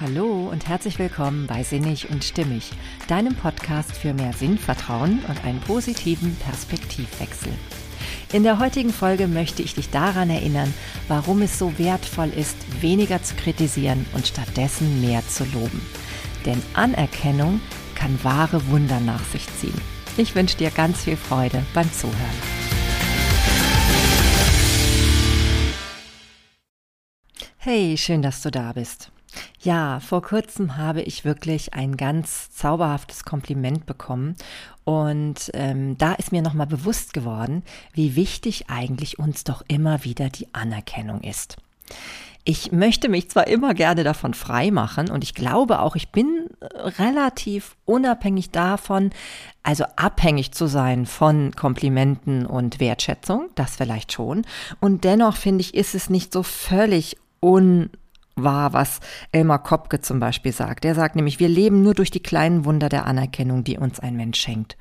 Hallo und herzlich willkommen bei Sinnig und Stimmig, deinem Podcast für mehr Sinnvertrauen und einen positiven Perspektivwechsel. In der heutigen Folge möchte ich dich daran erinnern, warum es so wertvoll ist, weniger zu kritisieren und stattdessen mehr zu loben. Denn Anerkennung kann wahre Wunder nach sich ziehen. Ich wünsche dir ganz viel Freude beim Zuhören. Hey, schön, dass du da bist. Ja, vor kurzem habe ich wirklich ein ganz zauberhaftes Kompliment bekommen und ähm, da ist mir nochmal bewusst geworden, wie wichtig eigentlich uns doch immer wieder die Anerkennung ist. Ich möchte mich zwar immer gerne davon frei machen und ich glaube auch, ich bin relativ unabhängig davon, also abhängig zu sein von Komplimenten und Wertschätzung, das vielleicht schon. Und dennoch finde ich, ist es nicht so völlig un wahr, was Elmar Kopke zum Beispiel sagt. Er sagt nämlich, wir leben nur durch die kleinen Wunder der Anerkennung, die uns ein Mensch schenkt.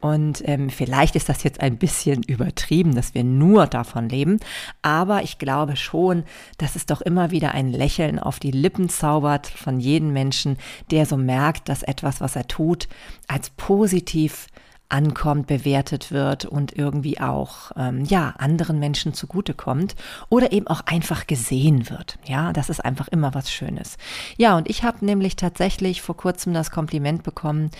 Und ähm, vielleicht ist das jetzt ein bisschen übertrieben, dass wir nur davon leben, aber ich glaube schon, dass es doch immer wieder ein Lächeln auf die Lippen zaubert von jedem Menschen, der so merkt, dass etwas, was er tut, als positiv ankommt, bewertet wird und irgendwie auch ähm, ja anderen Menschen zugutekommt oder eben auch einfach gesehen wird. Ja, das ist einfach immer was Schönes. Ja, und ich habe nämlich tatsächlich vor kurzem das Kompliment bekommen,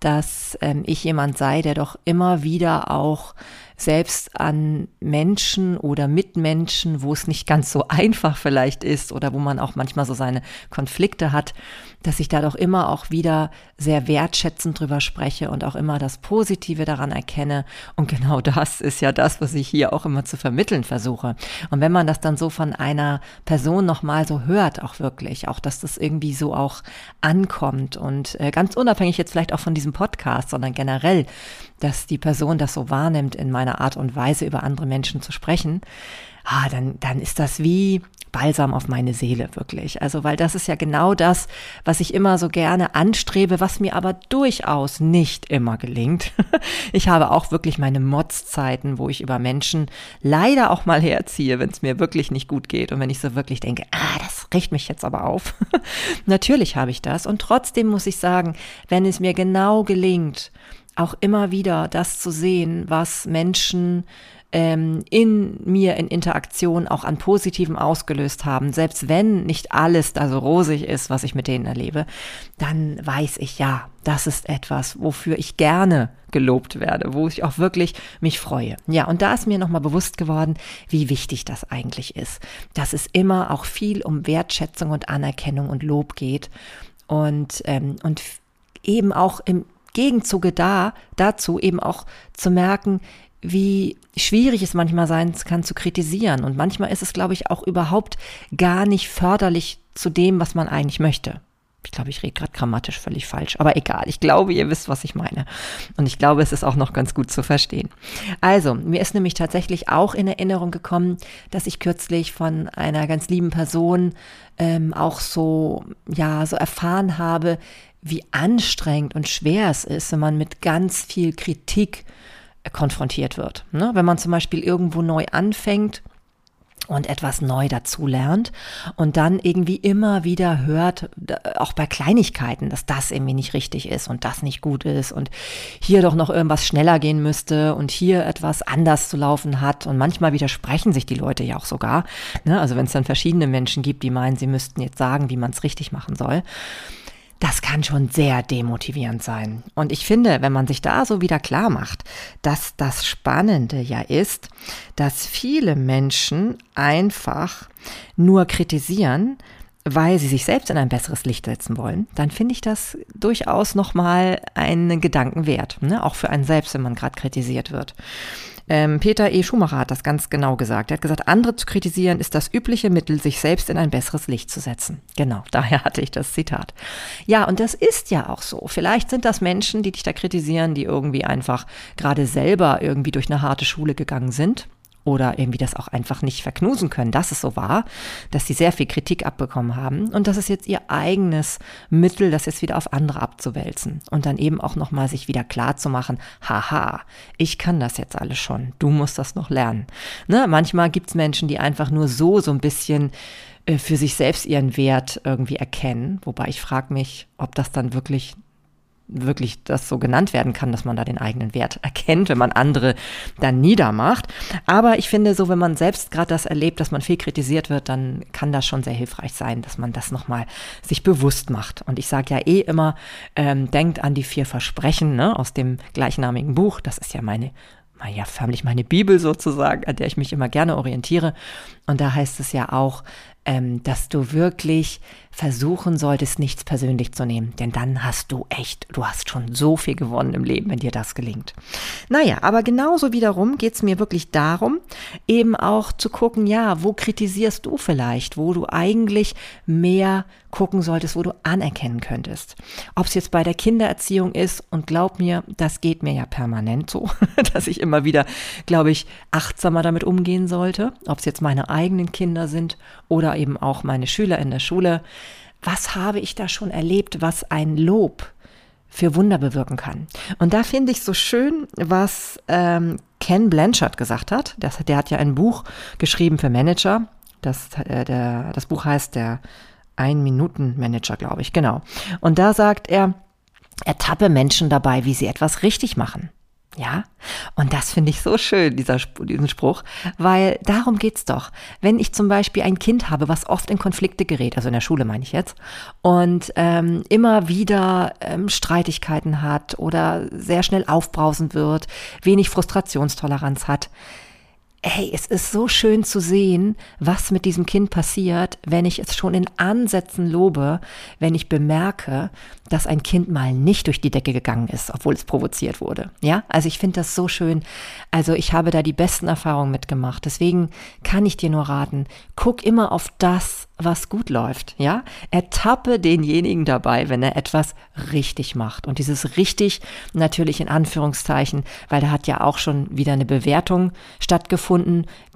dass ähm, ich jemand sei, der doch immer wieder auch selbst an Menschen oder Mitmenschen, wo es nicht ganz so einfach vielleicht ist oder wo man auch manchmal so seine Konflikte hat, dass ich da doch immer auch wieder sehr wertschätzend drüber spreche und auch immer das Positive daran erkenne. Und genau das ist ja das, was ich hier auch immer zu vermitteln versuche. Und wenn man das dann so von einer Person nochmal so hört, auch wirklich, auch dass das irgendwie so auch ankommt und äh, ganz unabhängig jetzt vielleicht auch von diesem Podcast, sondern generell, dass die Person das so wahrnimmt in meiner Art und Weise über andere Menschen zu sprechen, ah, dann, dann ist das wie Balsam auf meine Seele, wirklich. Also, weil das ist ja genau das, was ich immer so gerne anstrebe, was mir aber durchaus nicht immer gelingt. Ich habe auch wirklich meine Motzzeiten, wo ich über Menschen leider auch mal herziehe, wenn es mir wirklich nicht gut geht und wenn ich so wirklich denke, ah, das riecht mich jetzt aber auf. Natürlich habe ich das und trotzdem muss ich sagen, wenn es mir genau gelingt, auch immer wieder das zu sehen, was Menschen ähm, in mir in Interaktion auch an Positiven ausgelöst haben, selbst wenn nicht alles da so rosig ist, was ich mit denen erlebe, dann weiß ich ja, das ist etwas, wofür ich gerne gelobt werde, wo ich auch wirklich mich freue. Ja, und da ist mir nochmal bewusst geworden, wie wichtig das eigentlich ist, dass es immer auch viel um Wertschätzung und Anerkennung und Lob geht und, ähm, und eben auch im Gegenzuge da, dazu eben auch zu merken, wie schwierig es manchmal sein kann zu kritisieren. Und manchmal ist es, glaube ich, auch überhaupt gar nicht förderlich zu dem, was man eigentlich möchte. Ich glaube, ich rede gerade grammatisch völlig falsch, aber egal. Ich glaube, ihr wisst, was ich meine. Und ich glaube, es ist auch noch ganz gut zu verstehen. Also, mir ist nämlich tatsächlich auch in Erinnerung gekommen, dass ich kürzlich von einer ganz lieben Person ähm, auch so, ja, so erfahren habe, wie anstrengend und schwer es ist, wenn man mit ganz viel Kritik konfrontiert wird. Ne? Wenn man zum Beispiel irgendwo neu anfängt, und etwas neu dazulernt und dann irgendwie immer wieder hört, auch bei Kleinigkeiten, dass das irgendwie nicht richtig ist und das nicht gut ist und hier doch noch irgendwas schneller gehen müsste und hier etwas anders zu laufen hat und manchmal widersprechen sich die Leute ja auch sogar. Ne? Also wenn es dann verschiedene Menschen gibt, die meinen, sie müssten jetzt sagen, wie man es richtig machen soll das kann schon sehr demotivierend sein. Und ich finde, wenn man sich da so wieder klar macht, dass das Spannende ja ist, dass viele Menschen einfach nur kritisieren, weil sie sich selbst in ein besseres Licht setzen wollen, dann finde ich das durchaus nochmal einen Gedanken wert, ne? auch für einen selbst, wenn man gerade kritisiert wird. Ähm, Peter E. Schumacher hat das ganz genau gesagt. Er hat gesagt, andere zu kritisieren ist das übliche Mittel, sich selbst in ein besseres Licht zu setzen. Genau, daher hatte ich das Zitat. Ja, und das ist ja auch so. Vielleicht sind das Menschen, die dich da kritisieren, die irgendwie einfach gerade selber irgendwie durch eine harte Schule gegangen sind oder irgendwie das auch einfach nicht verknusen können, dass es so war, dass sie sehr viel Kritik abbekommen haben und das ist jetzt ihr eigenes Mittel, das jetzt wieder auf andere abzuwälzen und dann eben auch nochmal sich wieder klar zu machen, haha, ich kann das jetzt alles schon, du musst das noch lernen. Ne? Manchmal gibt es Menschen, die einfach nur so, so ein bisschen äh, für sich selbst ihren Wert irgendwie erkennen, wobei ich frage mich, ob das dann wirklich wirklich das so genannt werden kann, dass man da den eigenen Wert erkennt, wenn man andere dann niedermacht. Aber ich finde, so wenn man selbst gerade das erlebt, dass man viel kritisiert wird, dann kann das schon sehr hilfreich sein, dass man das nochmal sich bewusst macht. Und ich sage ja eh immer, ähm, denkt an die vier Versprechen ne, aus dem gleichnamigen Buch. Das ist ja meine ja förmlich meine Bibel sozusagen, an der ich mich immer gerne orientiere. Und da heißt es ja auch, ähm, dass du wirklich versuchen solltest, nichts persönlich zu nehmen. Denn dann hast du echt, du hast schon so viel gewonnen im Leben, wenn dir das gelingt. Naja, aber genauso wiederum geht es mir wirklich darum, eben auch zu gucken, ja, wo kritisierst du vielleicht, wo du eigentlich mehr gucken solltest, wo du anerkennen könntest. Ob es jetzt bei der Kindererziehung ist und glaub mir, das geht mir ja permanent so, dass ich immer wieder, glaube ich, achtsamer damit umgehen sollte. Ob es jetzt meine eigenen Kinder sind oder eben auch meine Schüler in der Schule was habe ich da schon erlebt, was ein Lob für Wunder bewirken kann. Und da finde ich so schön, was ähm, Ken Blanchard gesagt hat. Das, der hat ja ein Buch geschrieben für Manager. Das, äh, der, das Buch heißt der Ein-Minuten-Manager, glaube ich, genau. Und da sagt er, ertappe Menschen dabei, wie sie etwas richtig machen. Ja, und das finde ich so schön, dieser, diesen Spruch, weil darum geht's doch. Wenn ich zum Beispiel ein Kind habe, was oft in Konflikte gerät, also in der Schule meine ich jetzt, und ähm, immer wieder ähm, Streitigkeiten hat oder sehr schnell aufbrausen wird, wenig Frustrationstoleranz hat, hey, es ist so schön zu sehen, was mit diesem Kind passiert, wenn ich es schon in Ansätzen lobe, wenn ich bemerke, dass ein Kind mal nicht durch die Decke gegangen ist, obwohl es provoziert wurde. Ja, also ich finde das so schön. Also ich habe da die besten Erfahrungen mitgemacht. Deswegen kann ich dir nur raten, guck immer auf das, was gut läuft. Ja, ertappe denjenigen dabei, wenn er etwas richtig macht. Und dieses richtig natürlich in Anführungszeichen, weil da hat ja auch schon wieder eine Bewertung stattgefunden,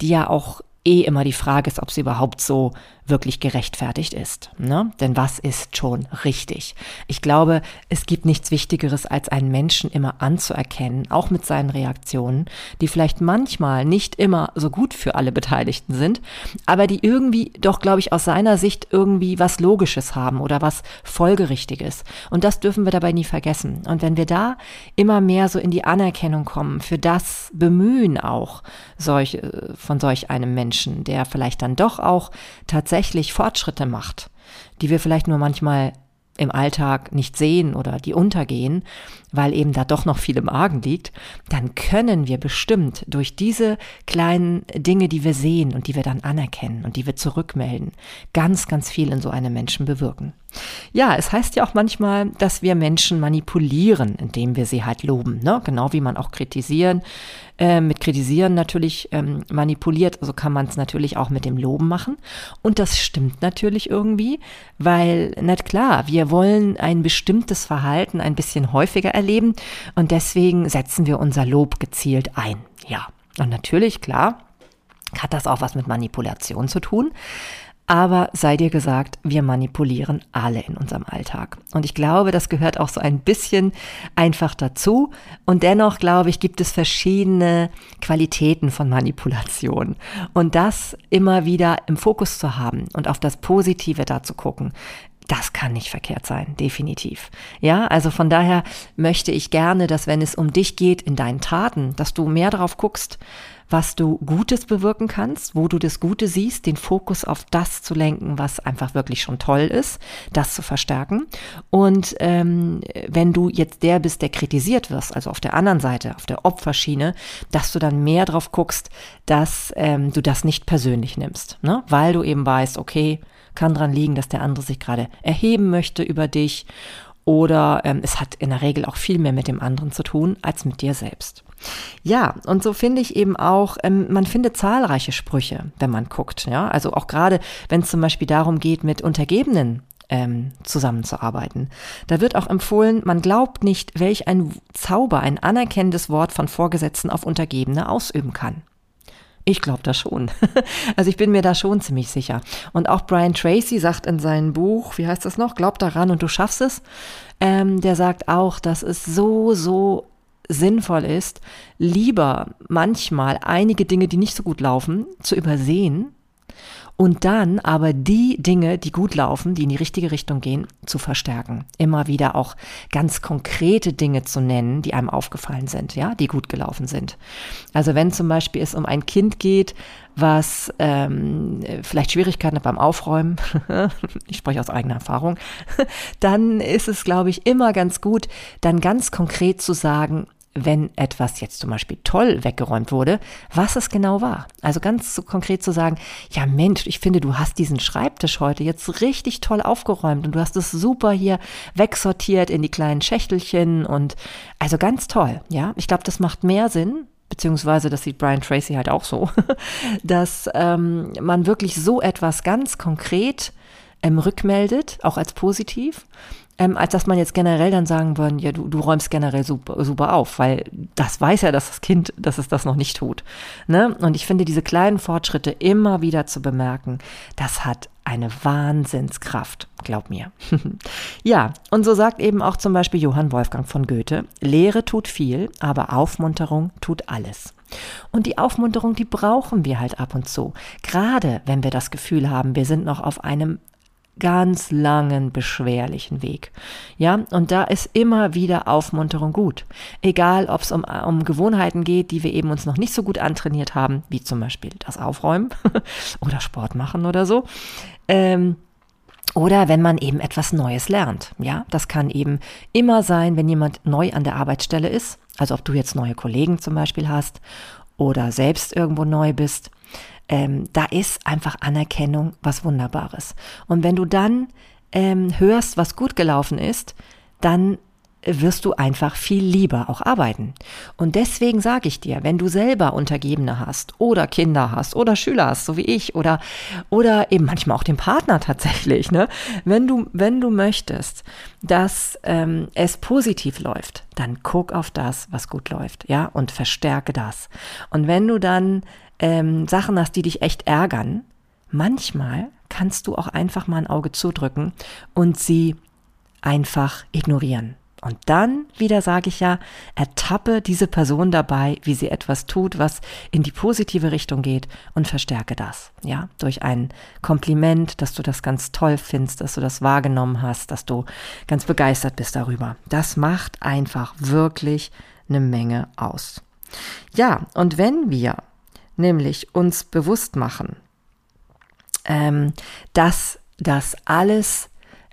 die ja auch eh immer die Frage ist, ob sie überhaupt so wirklich gerechtfertigt ist. Ne? Denn was ist schon richtig? Ich glaube, es gibt nichts Wichtigeres, als einen Menschen immer anzuerkennen, auch mit seinen Reaktionen, die vielleicht manchmal nicht immer so gut für alle Beteiligten sind, aber die irgendwie doch, glaube ich, aus seiner Sicht irgendwie was Logisches haben oder was Folgerichtiges. Und das dürfen wir dabei nie vergessen. Und wenn wir da immer mehr so in die Anerkennung kommen, für das Bemühen auch solch, äh, von solch einem Menschen, der vielleicht dann doch auch tatsächlich tatsächlich Fortschritte macht, die wir vielleicht nur manchmal im Alltag nicht sehen oder die untergehen, weil eben da doch noch viel im Argen liegt, dann können wir bestimmt durch diese kleinen Dinge, die wir sehen und die wir dann anerkennen und die wir zurückmelden, ganz, ganz viel in so einem Menschen bewirken. Ja, es heißt ja auch manchmal, dass wir Menschen manipulieren, indem wir sie halt loben, ne? genau wie man auch kritisieren, äh, mit kritisieren natürlich ähm, manipuliert, so kann man es natürlich auch mit dem Loben machen. Und das stimmt natürlich irgendwie, weil, nicht klar, wir wollen ein bestimmtes Verhalten ein bisschen häufiger erleben und deswegen setzen wir unser Lob gezielt ein. Ja, und natürlich, klar, hat das auch was mit Manipulation zu tun. Aber sei dir gesagt, wir manipulieren alle in unserem Alltag. Und ich glaube, das gehört auch so ein bisschen einfach dazu. Und dennoch, glaube ich, gibt es verschiedene Qualitäten von Manipulation. Und das immer wieder im Fokus zu haben und auf das Positive da zu gucken, das kann nicht verkehrt sein, definitiv. Ja, also von daher möchte ich gerne, dass wenn es um dich geht in deinen Taten, dass du mehr darauf guckst, was du Gutes bewirken kannst, wo du das Gute siehst, den Fokus auf das zu lenken, was einfach wirklich schon toll ist, das zu verstärken. Und ähm, wenn du jetzt der bist, der kritisiert wirst, also auf der anderen Seite, auf der Opferschiene, dass du dann mehr drauf guckst, dass ähm, du das nicht persönlich nimmst, ne? weil du eben weißt, okay, kann dran liegen, dass der andere sich gerade erheben möchte über dich oder ähm, es hat in der Regel auch viel mehr mit dem anderen zu tun als mit dir selbst. Ja, und so finde ich eben auch, ähm, man findet zahlreiche Sprüche, wenn man guckt. Ja, also auch gerade, wenn es zum Beispiel darum geht, mit Untergebenen ähm, zusammenzuarbeiten. Da wird auch empfohlen, man glaubt nicht, welch ein Zauber ein anerkennendes Wort von Vorgesetzten auf Untergebene ausüben kann. Ich glaube das schon. Also ich bin mir da schon ziemlich sicher. Und auch Brian Tracy sagt in seinem Buch, wie heißt das noch? Glaub daran und du schaffst es. Ähm, der sagt auch, dass es so, so sinnvoll ist, lieber manchmal einige Dinge, die nicht so gut laufen, zu übersehen und dann aber die Dinge, die gut laufen, die in die richtige Richtung gehen, zu verstärken. Immer wieder auch ganz konkrete Dinge zu nennen, die einem aufgefallen sind, ja, die gut gelaufen sind. Also wenn zum Beispiel es um ein Kind geht, was ähm, vielleicht Schwierigkeiten hat beim Aufräumen, ich spreche aus eigener Erfahrung, dann ist es, glaube ich, immer ganz gut, dann ganz konkret zu sagen, wenn etwas jetzt zum Beispiel toll weggeräumt wurde, was es genau war. Also ganz so konkret zu sagen, ja Mensch, ich finde, du hast diesen Schreibtisch heute jetzt richtig toll aufgeräumt und du hast es super hier wegsortiert in die kleinen Schächtelchen und also ganz toll, ja. Ich glaube, das macht mehr Sinn, beziehungsweise das sieht Brian Tracy halt auch so, dass ähm, man wirklich so etwas ganz konkret ähm, rückmeldet, auch als positiv ähm, als dass man jetzt generell dann sagen würde, ja, du, du räumst generell super, super auf, weil das weiß ja, dass das Kind, dass es das noch nicht tut. Ne? Und ich finde, diese kleinen Fortschritte immer wieder zu bemerken, das hat eine Wahnsinnskraft, glaub mir. ja, und so sagt eben auch zum Beispiel Johann Wolfgang von Goethe, Lehre tut viel, aber Aufmunterung tut alles. Und die Aufmunterung, die brauchen wir halt ab und zu. Gerade wenn wir das Gefühl haben, wir sind noch auf einem ganz langen, beschwerlichen Weg. Ja, und da ist immer wieder Aufmunterung gut. Egal, ob es um, um Gewohnheiten geht, die wir eben uns noch nicht so gut antrainiert haben, wie zum Beispiel das Aufräumen oder Sport machen oder so. Ähm, oder wenn man eben etwas Neues lernt. Ja, das kann eben immer sein, wenn jemand neu an der Arbeitsstelle ist. Also ob du jetzt neue Kollegen zum Beispiel hast oder selbst irgendwo neu bist ähm, da ist einfach Anerkennung was Wunderbares. Und wenn du dann ähm, hörst, was gut gelaufen ist, dann wirst du einfach viel lieber auch arbeiten. Und deswegen sage ich dir, wenn du selber Untergebene hast oder Kinder hast oder Schüler hast, so wie ich, oder, oder eben manchmal auch den Partner tatsächlich, ne? wenn, du, wenn du möchtest, dass ähm, es positiv läuft, dann guck auf das, was gut läuft, ja, und verstärke das. Und wenn du dann ähm, Sachen hast, die dich echt ärgern, manchmal kannst du auch einfach mal ein Auge zudrücken und sie einfach ignorieren. Und dann wieder sage ich ja, ertappe diese Person dabei, wie sie etwas tut, was in die positive Richtung geht und verstärke das. Ja, durch ein Kompliment, dass du das ganz toll findest, dass du das wahrgenommen hast, dass du ganz begeistert bist darüber. Das macht einfach wirklich eine Menge aus. Ja, und wenn wir nämlich uns bewusst machen, ähm, dass das alles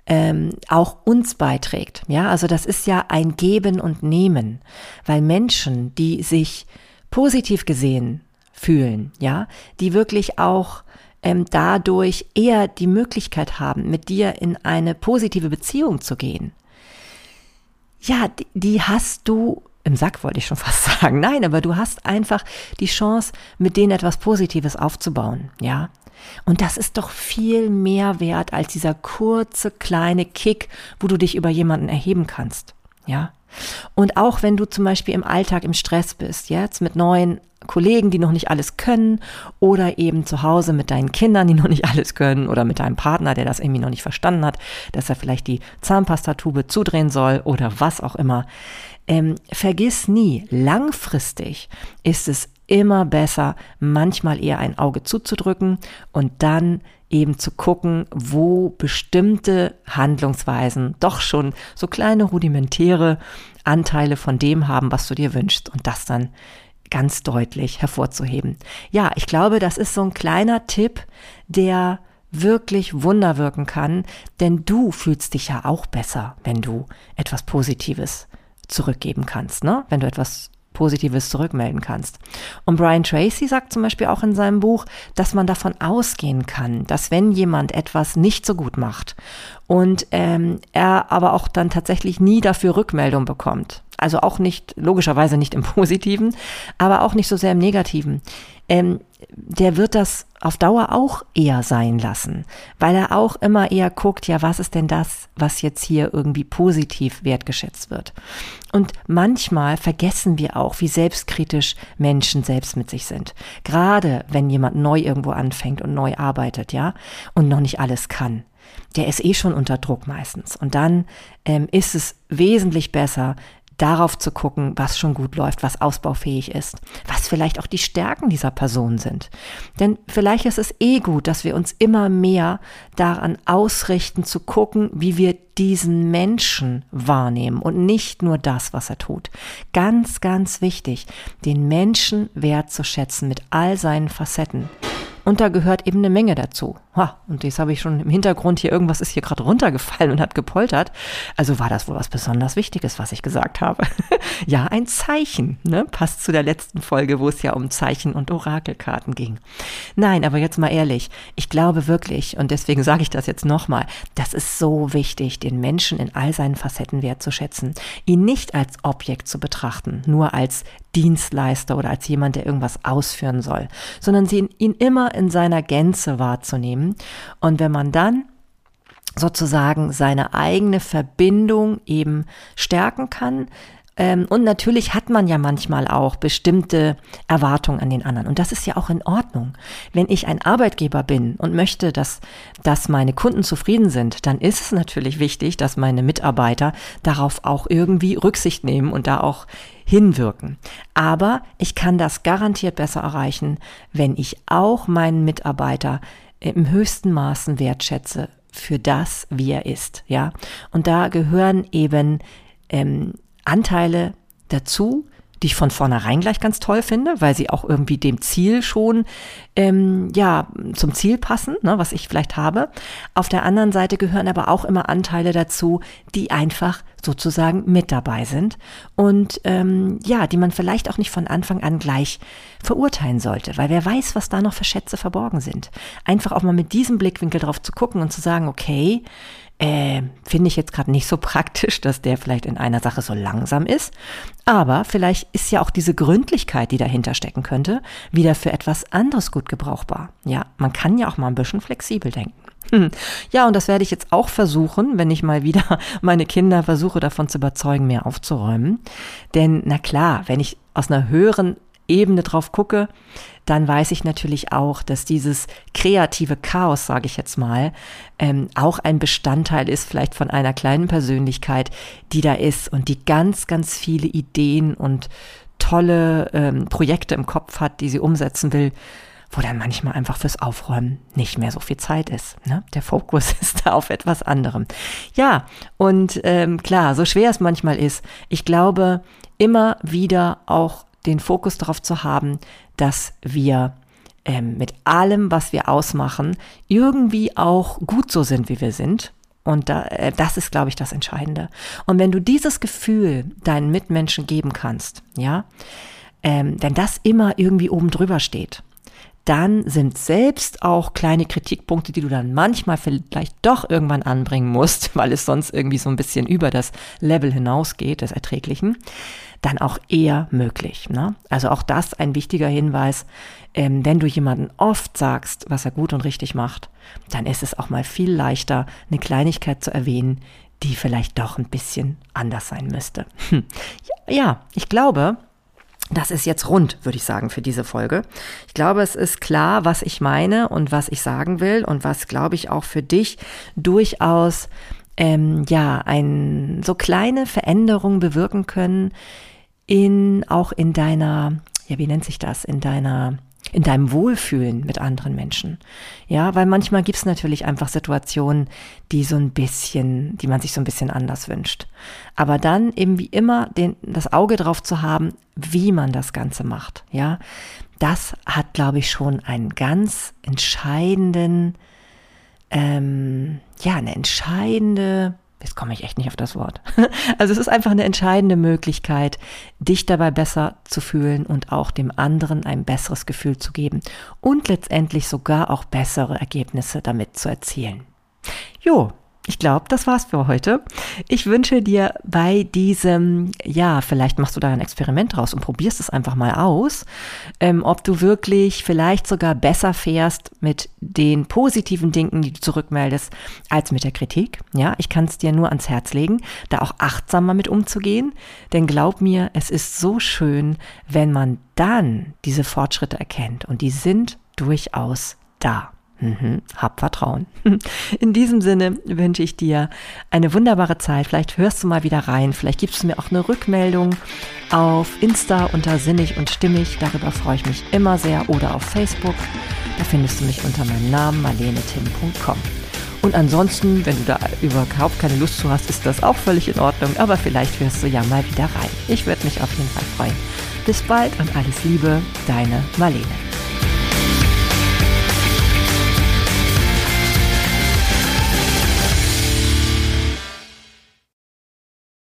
ähm, auch uns beiträgt. Ja, also das ist ja ein Geben und Nehmen, weil Menschen, die sich positiv gesehen fühlen, ja, die wirklich auch ähm, dadurch eher die Möglichkeit haben, mit dir in eine positive Beziehung zu gehen. Ja, die, die hast du im Sack wollte ich schon fast sagen. Nein, aber du hast einfach die Chance, mit denen etwas Positives aufzubauen, ja. Und das ist doch viel mehr wert als dieser kurze kleine Kick, wo du dich über jemanden erheben kannst, ja. Und auch wenn du zum Beispiel im Alltag im Stress bist, jetzt mit neuen Kollegen, die noch nicht alles können, oder eben zu Hause mit deinen Kindern, die noch nicht alles können, oder mit deinem Partner, der das irgendwie noch nicht verstanden hat, dass er vielleicht die Zahnpastatube zudrehen soll oder was auch immer. Ähm, vergiss nie, langfristig ist es immer besser, manchmal eher ein Auge zuzudrücken und dann eben zu gucken, wo bestimmte Handlungsweisen doch schon so kleine rudimentäre Anteile von dem haben, was du dir wünschst und das dann ganz deutlich hervorzuheben. Ja, ich glaube, das ist so ein kleiner Tipp, der wirklich Wunder wirken kann, denn du fühlst dich ja auch besser, wenn du etwas Positives zurückgeben kannst, ne? wenn du etwas Positives zurückmelden kannst. Und Brian Tracy sagt zum Beispiel auch in seinem Buch, dass man davon ausgehen kann, dass wenn jemand etwas nicht so gut macht und ähm, er aber auch dann tatsächlich nie dafür Rückmeldung bekommt, Also auch nicht, logischerweise nicht im Positiven, aber auch nicht so sehr im Negativen. Ähm, der wird das auf Dauer auch eher sein lassen, weil er auch immer eher guckt, ja, was ist denn das, was jetzt hier irgendwie positiv wertgeschätzt wird. Und manchmal vergessen wir auch, wie selbstkritisch Menschen selbst mit sich sind. Gerade wenn jemand neu irgendwo anfängt und neu arbeitet, ja, und noch nicht alles kann der ist eh schon unter Druck meistens. Und dann ähm, ist es wesentlich besser, darauf zu gucken, was schon gut läuft, was ausbaufähig ist, was vielleicht auch die Stärken dieser Person sind. Denn vielleicht ist es eh gut, dass wir uns immer mehr daran ausrichten, zu gucken, wie wir diesen Menschen wahrnehmen und nicht nur das, was er tut. Ganz, ganz wichtig, den Menschen wertzuschätzen mit all seinen Facetten. Und da gehört eben eine Menge dazu. Ha, und das habe ich schon im Hintergrund hier, irgendwas ist hier gerade runtergefallen und hat gepoltert. Also war das wohl was besonders Wichtiges, was ich gesagt habe. ja, ein Zeichen, ne? Passt zu der letzten Folge, wo es ja um Zeichen und Orakelkarten ging. Nein, aber jetzt mal ehrlich, ich glaube wirklich, und deswegen sage ich das jetzt nochmal, das ist so wichtig, den Menschen in all seinen Facetten wertzuschätzen, ihn nicht als Objekt zu betrachten, nur als Dienstleister oder als jemand, der irgendwas ausführen soll, sondern sie, ihn immer in seiner Gänze wahrzunehmen. Und wenn man dann sozusagen seine eigene Verbindung eben stärken kann, und natürlich hat man ja manchmal auch bestimmte Erwartungen an den anderen. Und das ist ja auch in Ordnung. Wenn ich ein Arbeitgeber bin und möchte, dass, dass meine Kunden zufrieden sind, dann ist es natürlich wichtig, dass meine Mitarbeiter darauf auch irgendwie Rücksicht nehmen und da auch hinwirken. Aber ich kann das garantiert besser erreichen, wenn ich auch meinen Mitarbeiter im höchsten Maßen wertschätze für das, wie er ist. Ja, und da gehören eben ähm, Anteile dazu, die ich von vornherein gleich ganz toll finde, weil sie auch irgendwie dem Ziel schon, ähm, ja, zum Ziel passen, ne, was ich vielleicht habe. Auf der anderen Seite gehören aber auch immer Anteile dazu, die einfach sozusagen mit dabei sind und ähm, ja, die man vielleicht auch nicht von Anfang an gleich verurteilen sollte, weil wer weiß, was da noch für Schätze verborgen sind. Einfach auch mal mit diesem Blickwinkel drauf zu gucken und zu sagen, okay, äh, finde ich jetzt gerade nicht so praktisch, dass der vielleicht in einer Sache so langsam ist. Aber vielleicht ist ja auch diese Gründlichkeit, die dahinter stecken könnte, wieder für etwas anderes gut gebrauchbar. Ja, man kann ja auch mal ein bisschen flexibel denken. Ja, und das werde ich jetzt auch versuchen, wenn ich mal wieder meine Kinder versuche davon zu überzeugen, mehr aufzuräumen. Denn na klar, wenn ich aus einer höheren Ebene drauf gucke, dann weiß ich natürlich auch, dass dieses kreative Chaos, sage ich jetzt mal, ähm, auch ein Bestandteil ist vielleicht von einer kleinen Persönlichkeit, die da ist und die ganz, ganz viele Ideen und tolle ähm, Projekte im Kopf hat, die sie umsetzen will, wo dann manchmal einfach fürs Aufräumen nicht mehr so viel Zeit ist. Ne? Der Fokus ist da auf etwas anderem. Ja, und ähm, klar, so schwer es manchmal ist, ich glaube, immer wieder auch den Fokus darauf zu haben, dass wir ähm, mit allem, was wir ausmachen, irgendwie auch gut so sind, wie wir sind. Und da, äh, das ist, glaube ich, das Entscheidende. Und wenn du dieses Gefühl deinen Mitmenschen geben kannst, ja, ähm, wenn das immer irgendwie oben drüber steht, dann sind selbst auch kleine Kritikpunkte, die du dann manchmal vielleicht doch irgendwann anbringen musst, weil es sonst irgendwie so ein bisschen über das Level hinausgeht, des Erträglichen, dann auch eher möglich. Ne? Also auch das ein wichtiger Hinweis. Ähm, wenn du jemanden oft sagst, was er gut und richtig macht, dann ist es auch mal viel leichter, eine Kleinigkeit zu erwähnen, die vielleicht doch ein bisschen anders sein müsste. Hm. Ja, ich glaube, das ist jetzt rund, würde ich sagen, für diese Folge. Ich glaube, es ist klar, was ich meine und was ich sagen will und was, glaube ich, auch für dich durchaus ähm, ja ein so kleine Veränderungen bewirken können in auch in deiner ja wie nennt sich das in deiner in deinem Wohlfühlen mit anderen Menschen. Ja, weil manchmal gibt es natürlich einfach Situationen, die so ein bisschen, die man sich so ein bisschen anders wünscht. Aber dann eben wie immer den, das Auge drauf zu haben, wie man das Ganze macht. Ja, das hat, glaube ich, schon einen ganz entscheidenden, ähm, ja, eine entscheidende Jetzt komme ich echt nicht auf das Wort. Also es ist einfach eine entscheidende Möglichkeit, dich dabei besser zu fühlen und auch dem anderen ein besseres Gefühl zu geben und letztendlich sogar auch bessere Ergebnisse damit zu erzielen. Jo, ich glaube, das war's für heute. Ich wünsche dir bei diesem, ja, vielleicht machst du da ein Experiment draus und probierst es einfach mal aus, ähm, ob du wirklich vielleicht sogar besser fährst mit den positiven Dingen, die du zurückmeldest, als mit der Kritik. Ja, ich kann es dir nur ans Herz legen, da auch achtsamer mit umzugehen, denn glaub mir, es ist so schön, wenn man dann diese Fortschritte erkennt und die sind durchaus da. Mhm, hab Vertrauen. In diesem Sinne wünsche ich dir eine wunderbare Zeit. Vielleicht hörst du mal wieder rein. Vielleicht gibst du mir auch eine Rückmeldung auf Insta unter Sinnig und Stimmig. Darüber freue ich mich immer sehr. Oder auf Facebook. Da findest du mich unter meinem Namen marlenetim.com. Und ansonsten, wenn du da überhaupt keine Lust zu hast, ist das auch völlig in Ordnung. Aber vielleicht hörst du ja mal wieder rein. Ich würde mich auf jeden Fall freuen. Bis bald und alles Liebe, deine Marlene.